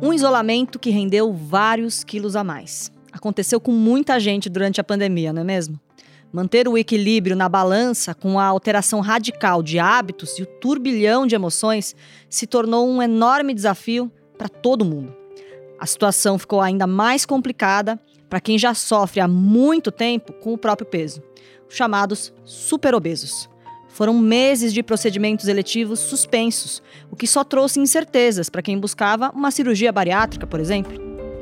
Um isolamento que rendeu vários quilos a mais. Aconteceu com muita gente durante a pandemia, não é mesmo? Manter o equilíbrio na balança com a alteração radical de hábitos e o turbilhão de emoções se tornou um enorme desafio para todo mundo. A situação ficou ainda mais complicada para quem já sofre há muito tempo com o próprio peso, os chamados superobesos. Foram meses de procedimentos eletivos suspensos, o que só trouxe incertezas para quem buscava uma cirurgia bariátrica, por exemplo.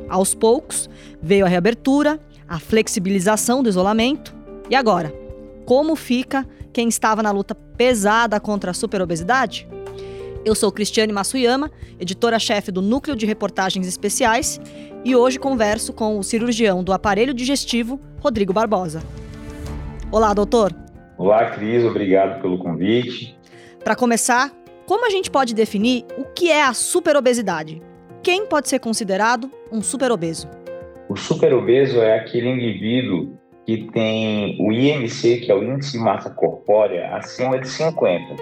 Aos poucos, veio a reabertura, a flexibilização do isolamento e agora, como fica quem estava na luta pesada contra a superobesidade? Eu sou Cristiane Massuyama, editora-chefe do Núcleo de Reportagens Especiais, e hoje converso com o cirurgião do aparelho digestivo, Rodrigo Barbosa. Olá, doutor. Olá, Cris, obrigado pelo convite. Para começar, como a gente pode definir o que é a superobesidade? Quem pode ser considerado um superobeso? O superobeso é aquele indivíduo que tem o IMC, que é o índice de massa corpórea, acima de 50.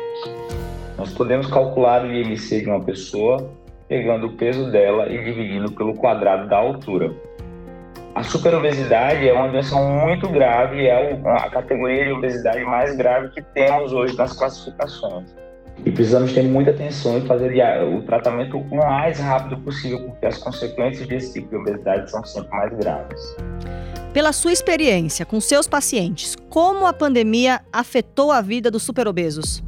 Nós podemos calcular o IMC de uma pessoa pegando o peso dela e dividindo pelo quadrado da altura. A superobesidade é uma doença muito grave, é a categoria de obesidade mais grave que temos hoje nas classificações. E precisamos ter muita atenção e fazer o tratamento o mais rápido possível, porque as consequências desse tipo de obesidade são sempre mais graves. Pela sua experiência com seus pacientes, como a pandemia afetou a vida dos superobesos?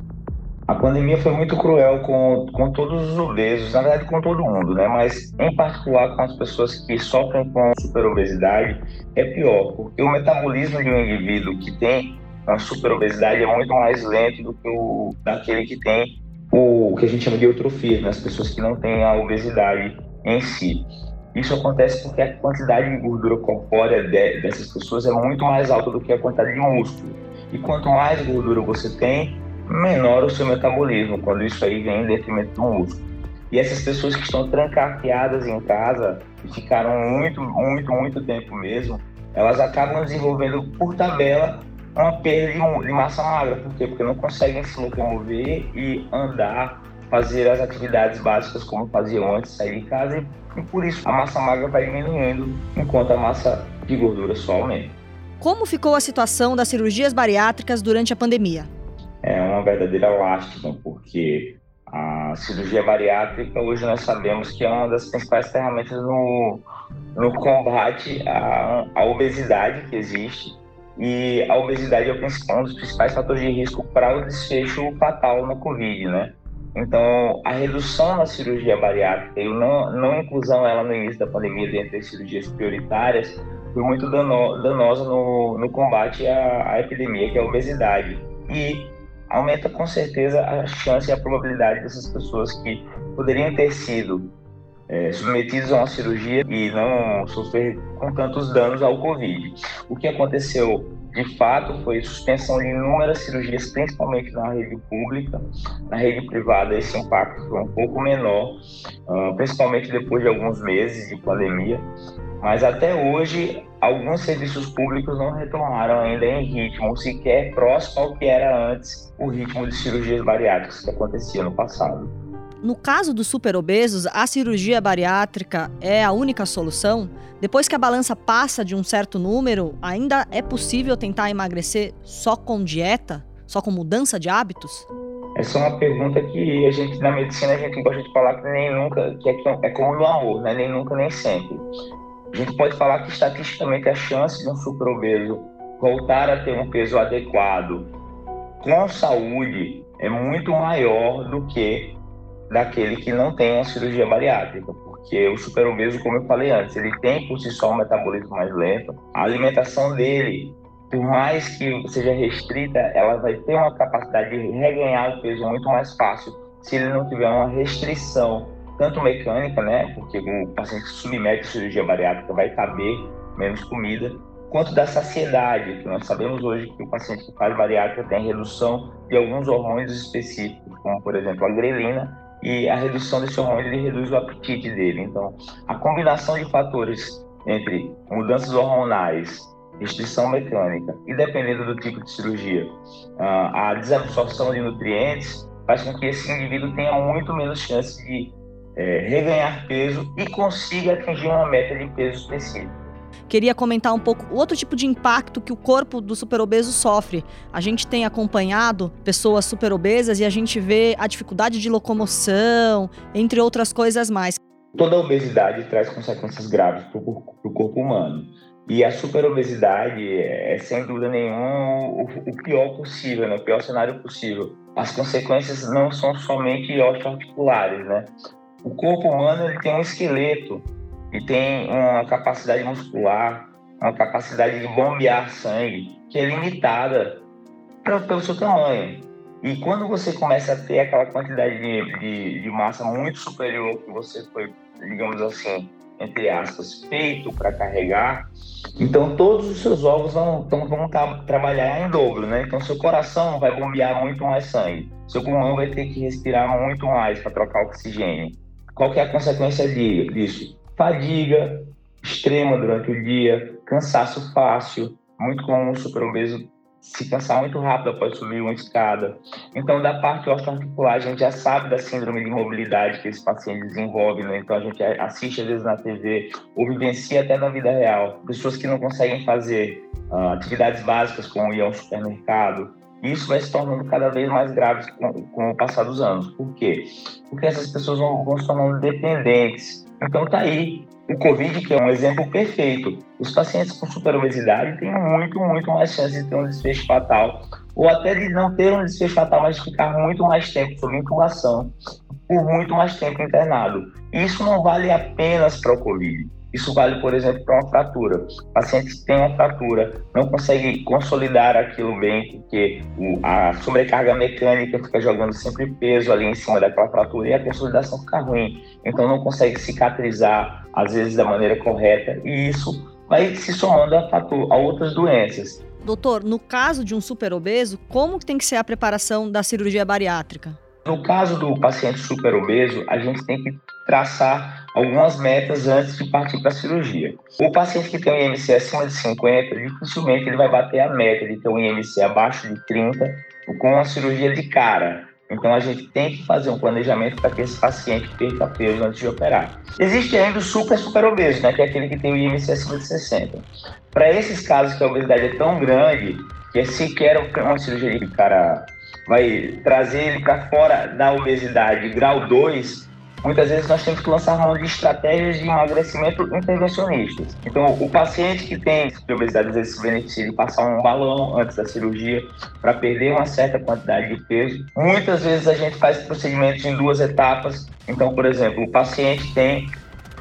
A pandemia foi muito cruel com, com todos os obesos, na verdade com todo mundo, né? Mas em particular com as pessoas que sofrem com superobesidade, é pior, porque o metabolismo de um indivíduo que tem uma superobesidade é muito mais lento do que o daquele que tem o, que a gente chama de eutrofia, né? as pessoas que não têm a obesidade em si. Isso acontece porque a quantidade de gordura corpórea de, dessas pessoas é muito mais alta do que a quantidade de músculo. E quanto mais gordura você tem, menor o seu metabolismo, quando isso aí vem em detrimento do músculo. E essas pessoas que estão trancafiadas em casa e ficaram muito, muito, muito tempo mesmo, elas acabam desenvolvendo por tabela uma perda de, massa magra. Por quê? Porque não conseguem se locomover e andar, fazer as atividades básicas como faziam antes, sair de casa e e por isso a massa magra vai diminuindo, enquanto a massa de gordura só aumenta. Como ficou a situação das cirurgias bariátricas durante a pandemia? É uma verdadeira lástima, porque a cirurgia bariátrica hoje nós sabemos que é uma das principais ferramentas no, no combate à, à obesidade que existe. E a obesidade é um dos principais fatores de risco para o desfecho fatal na Covid, né? Então, a redução na cirurgia bariátrica e não, não inclusão ela no início da pandemia dentre as cirurgias prioritárias foi muito dano, danosa no, no combate à, à, epidemia, que é a obesidade. E aumenta com certeza a chance e a probabilidade dessas pessoas que poderiam ter sido é, submetidos a uma cirurgia e não sofrer com tantos danos ao Covid. O que aconteceu de fato foi suspensão de inúmeras cirurgias, principalmente na rede pública. Na rede privada, esse impacto foi um pouco menor, uh, principalmente depois de alguns meses de pandemia. Mas até hoje, alguns serviços públicos não retornaram ainda em ritmo sequer próximo ao que era antes o ritmo de cirurgias bariátricas que acontecia no passado. No caso dos superobesos, a cirurgia bariátrica é a única solução? Depois que a balança passa de um certo número, ainda é possível tentar emagrecer só com dieta? Só com mudança de hábitos? Essa é uma pergunta que a gente, na medicina, a gente gosta de falar que nem nunca, que é, é como no amor, né? nem nunca, nem sempre. A gente pode falar que estatisticamente a chance de um superobeso voltar a ter um peso adequado com saúde é muito maior do que daquele que não tem a cirurgia bariátrica, porque o superobeso, como eu falei antes, ele tem por si só um metabolismo mais lento, a alimentação dele, por mais que seja restrita, ela vai ter uma capacidade de reganhar o peso muito mais fácil se ele não tiver uma restrição, tanto mecânica, né, porque o paciente submete a cirurgia bariátrica vai caber menos comida, quanto da saciedade, que nós sabemos hoje que o paciente que faz bariátrica tem redução de alguns hormônios específicos, como por exemplo a grelina, e a redução desse hormônio ele reduz o apetite dele. Então, a combinação de fatores entre mudanças hormonais restrição mecânica e dependendo do tipo de cirurgia, a desabsorção de nutrientes faz com que esse indivíduo tenha muito menos chance de é, reganhar peso e consiga atingir uma meta de peso específica queria comentar um pouco o outro tipo de impacto que o corpo do superobeso sofre. A gente tem acompanhado pessoas superobesas e a gente vê a dificuldade de locomoção, entre outras coisas mais. Toda obesidade traz consequências graves para o corpo humano. E a superobesidade é, sem dúvida nenhuma, o, pior possível, né? o pior cenário possível. As consequências não são somente osteoarticulares, né? O corpo humano ele tem um esqueleto e tem uma capacidade muscular, uma capacidade de bombear sangue que é limitada pelo seu tamanho. E quando você começa a ter aquela quantidade de, de, de massa muito superior que você foi, digamos assim, entre aspas, feito para carregar, então todos os seus órgãos vão, vão, vão trabalhar em dobro, né? Então seu coração vai bombear muito mais sangue, seu pulmão vai ter que respirar muito mais para trocar oxigênio. Qual que é a consequência disso? fadiga extrema durante o dia, cansaço fácil, muito comum o superobeso se cansar muito rápido após subir uma escada. Então, da parte osteoarticular, a gente já sabe da síndrome de mobilidade que esse paciente desenvolve, né? Então, a gente assiste às vezes na TV ou vivencia até na vida real. Pessoas que não conseguem fazer uh, atividades básicas, como ir ao supermercado. Isso vai se tornando cada vez mais grave com, com o passar dos anos. Por quê? Porque essas pessoas vão, vão se tornando dependentes então tá aí o Covid, que é um exemplo perfeito. Os pacientes com superobesidade têm muito, muito mais chance de ter um desfecho fatal, ou até de não ter um desfecho fatal, mas ficar muito mais tempo sob intubação, por muito mais tempo internado. Isso não vale apenas para o Covid. Isso vale, por exemplo, para uma fratura. O paciente tem uma fratura não consegue consolidar aquilo bem, porque a sobrecarga mecânica fica jogando sempre peso ali em cima daquela fratura e a consolidação fica ruim. Então não consegue cicatrizar, às vezes, da maneira correta, e isso vai se somando a, fator, a outras doenças. Doutor, no caso de um superobeso, como tem que ser a preparação da cirurgia bariátrica? No caso do paciente superobeso, a gente tem que traçar algumas metas antes de partir para a cirurgia. O paciente que tem um IMC acima de 50, dificilmente ele vai bater a meta de ter um IMC abaixo de 30 com a cirurgia de cara. Então a gente tem que fazer um planejamento para que esse paciente perca peso antes de operar. Existe ainda o super super obeso, né, que é aquele que tem o IMC acima de 60. Para esses casos que a obesidade é tão grande que é sequer uma cirurgia de cara vai trazer ele para fora da obesidade grau 2, muitas vezes nós temos que lançar mão de estratégias de emagrecimento intervencionistas. Então, o paciente que tem obesidade, às vezes se beneficia de passar um balão antes da cirurgia para perder uma certa quantidade de peso. Muitas vezes a gente faz procedimentos em duas etapas. Então, por exemplo, o paciente tem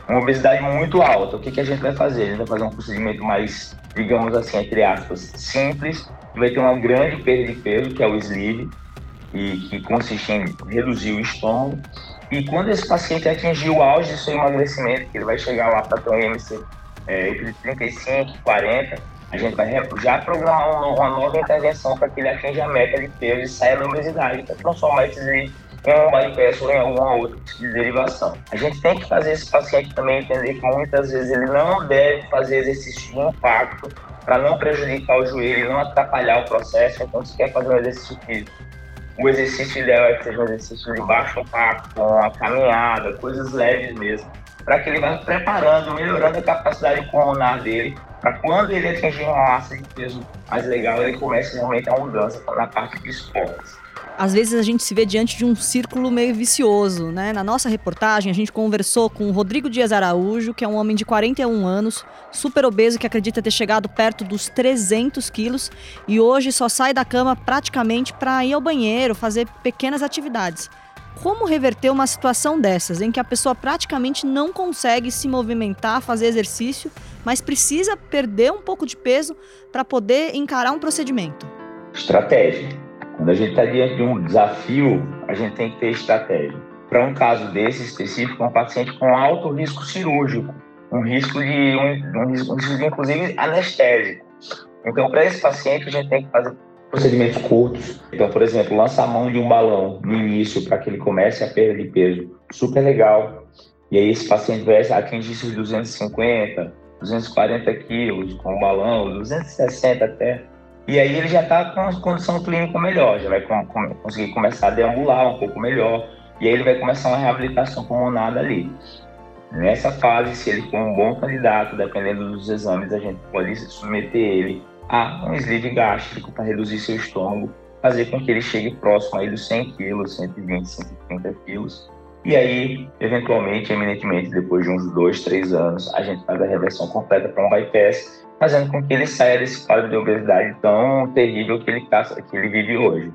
uma obesidade muito alta. O que, que a gente vai fazer? A gente vai fazer um procedimento mais, digamos assim, entre aspas, simples, vai ter uma grande perda de peso, que é o sleeve, e que consiste em reduzir o estômago e quando esse paciente atingir o auge do seu emagrecimento, que ele vai chegar lá para ter um IMC é, entre 35 e 40, a gente vai já programar uma, nova intervenção para que ele atinja a meta de peso e saia da obesidade, para transformar esses em um bypass ou em alguma outra tipo de derivação. A gente tem que fazer esse paciente também entender que muitas vezes ele não deve fazer exercício de impacto para não prejudicar o joelho não atrapalhar o processo. Então, se quer fazer um exercício físico o exercício ideal é que seja um exercício de baixo impacto, uma caminhada, coisas leves mesmo, para que ele vá preparando, melhorando a capacidade pulmonar dele, para quando ele atingir uma massa de peso mais legal, ele comece realmente a mudança na parte de esportes às vezes a gente se vê diante de um círculo meio vicioso, né? Na nossa reportagem, a gente conversou com o Rodrigo Dias Araújo, que é um homem de 41 anos, super obeso, que acredita ter chegado perto dos 300 quilos e hoje só sai da cama praticamente para ir ao banheiro, fazer pequenas atividades. Como reverter uma situação dessas, em que a pessoa praticamente não consegue se movimentar, fazer exercício, mas precisa perder um pouco de peso para poder encarar um procedimento? Estratégia quando a gente está diante de um desafio, a gente tem que ter estratégia. Para um caso desse específico, um paciente com alto risco cirúrgico, um risco de, um, um risco, de inclusive anestésico. Então, para esse paciente, a gente tem que fazer procedimentos curtos. Então, por exemplo, lançar a mão de um balão no início para que ele comece a perda de peso, super legal. E aí esse paciente vai atingir esses 250, 240 quilos, com o balão, 260 até. E aí ele já está com uma condição clínica melhor, já vai com, com, conseguir começar a deambular um pouco melhor, e aí ele vai começar uma reabilitação pulmonar ali. Nessa fase, se ele for um bom candidato, dependendo dos exames, a gente pode submeter ele a um sleeve gástrico para reduzir seu estômago, fazer com que ele chegue próximo aí dos 100 quilos, 120, 130 quilos. E aí, eventualmente, eminentemente, depois de uns dois, três anos, a gente faz a reversão completa para um bypass, fazendo com que ele saia desse quadro de obesidade tão terrível que ele, que ele vive hoje.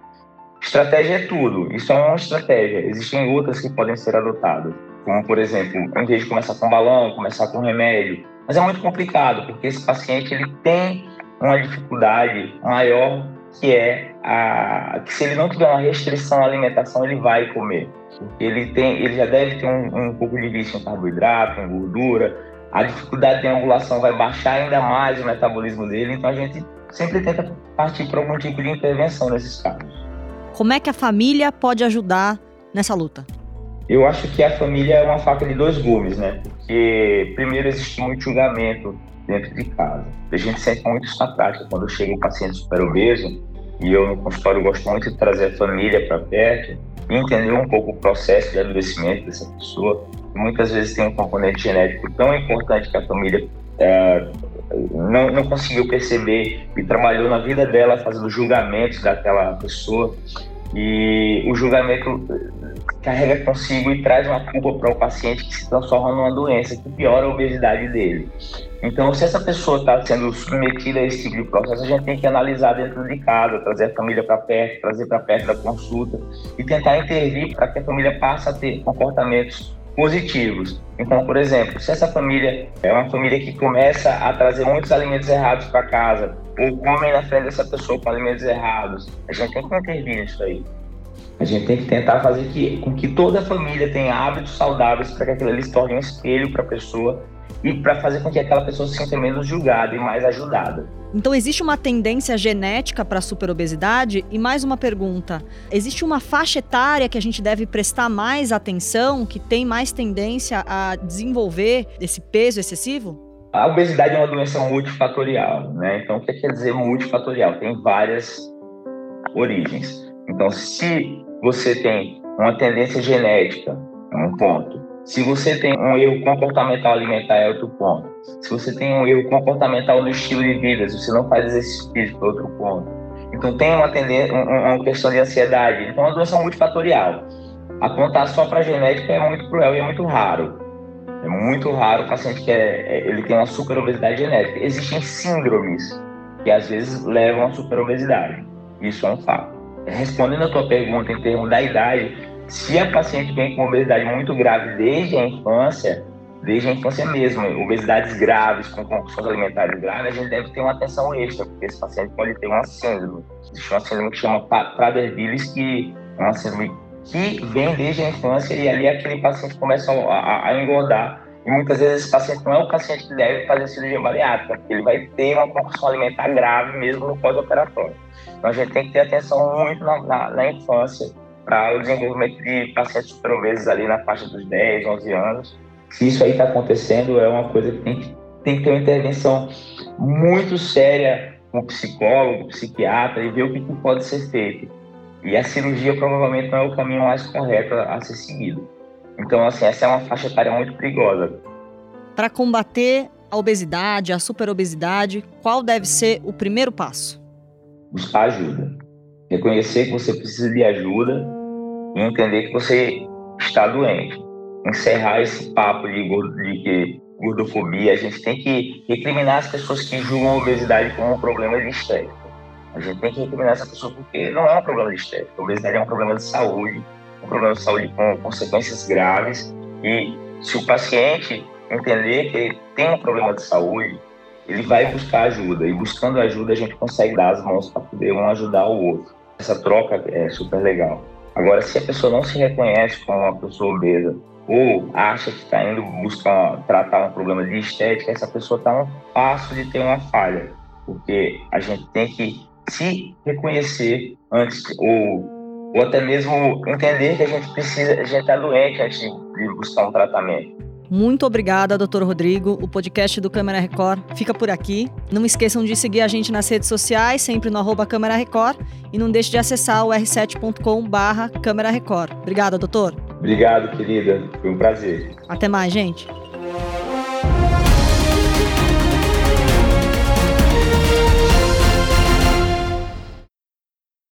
Estratégia é tudo, isso é uma estratégia. Existem outras que podem ser adotadas, como, por exemplo, em vez de começar com balão, começar com remédio. Mas é muito complicado, porque esse paciente ele tem uma dificuldade maior que é a que se ele não tiver uma restrição à alimentação ele vai comer ele tem ele já deve ter um, um pouco de vício em carboidrato em gordura a dificuldade de angulação vai baixar ainda mais o metabolismo dele então a gente sempre tenta partir para algum tipo de intervenção nesses casos como é que a família pode ajudar nessa luta eu acho que a família é uma faca de dois gumes né porque primeiro existe muito julgamento dentro de casa. A gente sente muito isso na prática. Quando chega um paciente super obeso, e eu no consultório gosto muito de trazer a família para perto e entender um pouco o processo de adoecimento dessa pessoa. Muitas vezes tem um componente genético tão importante que a família é, não, não conseguiu perceber e trabalhou na vida dela fazendo julgamentos daquela pessoa. E o julgamento carrega consigo e traz uma culpa para o paciente que se transforma numa doença que piora a obesidade dele. Então, se essa pessoa está sendo submetida a esse tipo de processo, a gente tem que analisar dentro de casa, trazer a família para perto, trazer para perto da consulta e tentar intervir para que a família passe a ter comportamentos positivos. Então, por exemplo, se essa família é uma família que começa a trazer muitos alimentos errados para casa, ou come na frente dessa pessoa com alimentos errados, a gente tem que intervir nisso aí. A gente tem que tentar fazer que, com que toda a família tenha hábitos saudáveis para que aquilo ali se torne um espelho para a pessoa e para fazer com que aquela pessoa se sinta menos julgada e mais ajudada. Então existe uma tendência genética para a superobesidade? E mais uma pergunta: existe uma faixa etária que a gente deve prestar mais atenção, que tem mais tendência a desenvolver esse peso excessivo? A obesidade é uma doença multifatorial, né? Então o que quer dizer multifatorial? Tem várias origens. Então se você tem uma tendência genética, é um ponto. Se você tem um erro comportamental alimentar, é outro ponto. Se você tem um erro comportamental no estilo de vida, se você não faz exercício físico, é outro ponto. Então tem uma, uma questão de ansiedade. Então é uma doença multifatorial. Apontar só para genética é muito cruel e é muito raro. É muito raro o paciente que é, é ele tem uma superobesidade genética. Existem síndromes que às vezes levam à superobesidade. Isso é um fato. Respondendo a tua pergunta em termos da idade, se a paciente vem com obesidade muito grave desde a infância, desde a infância mesmo, obesidades graves, com compulsões alimentares graves, a gente deve ter uma atenção extra, porque esse paciente pode ter uma síndrome. Existe uma síndrome que chama Prader-Willis, que é uma síndrome que vem desde a infância e ali aquele paciente começa a, a engordar. E muitas vezes esse paciente não é o paciente que deve fazer cirurgia bariátrica, porque ele vai ter uma compulsão alimentar grave mesmo no pós-operatório. Então a gente tem que ter atenção muito na, na, na infância para o desenvolvimento de pacientes superobesos ali na faixa dos 10, 11 anos. Se isso aí está acontecendo, é uma coisa que tem, que tem que ter uma intervenção muito séria com o psicólogo, psiquiatra e ver o que, que pode ser feito. E a cirurgia provavelmente não é o caminho mais correto a ser seguido. Então, assim, essa é uma faixa etária muito perigosa. Para combater a obesidade, a superobesidade, qual deve ser o primeiro passo? Buscar ajuda. Reconhecer que você precisa de ajuda e entender que você está doente. Encerrar esse papo de, de gordofobia, a gente tem que recriminar as pessoas que julgam a obesidade como um problema de estética. A gente tem que recriminar essa pessoa porque não é um problema de estética. A obesidade é um problema de saúde, um problema de saúde com consequências graves. E se o paciente entender que tem um problema de saúde, ele vai buscar ajuda. E buscando ajuda, a gente consegue dar as mãos para poder um ajudar o outro. Essa troca é super legal. Agora, se a pessoa não se reconhece como uma pessoa obesa ou acha que está indo buscar tratar um problema de estética, essa pessoa está um passo de ter uma falha, porque a gente tem que se reconhecer antes ou, ou até mesmo entender que a gente precisa, a gente está doente antes de buscar um tratamento. Muito obrigada, doutor Rodrigo. O podcast do Câmara Record fica por aqui. Não esqueçam de seguir a gente nas redes sociais, sempre no arroba Câmara Record. E não deixe de acessar o r7.com barra Câmara Record. Obrigada, doutor. Obrigado, querida. Foi um prazer. Até mais, gente.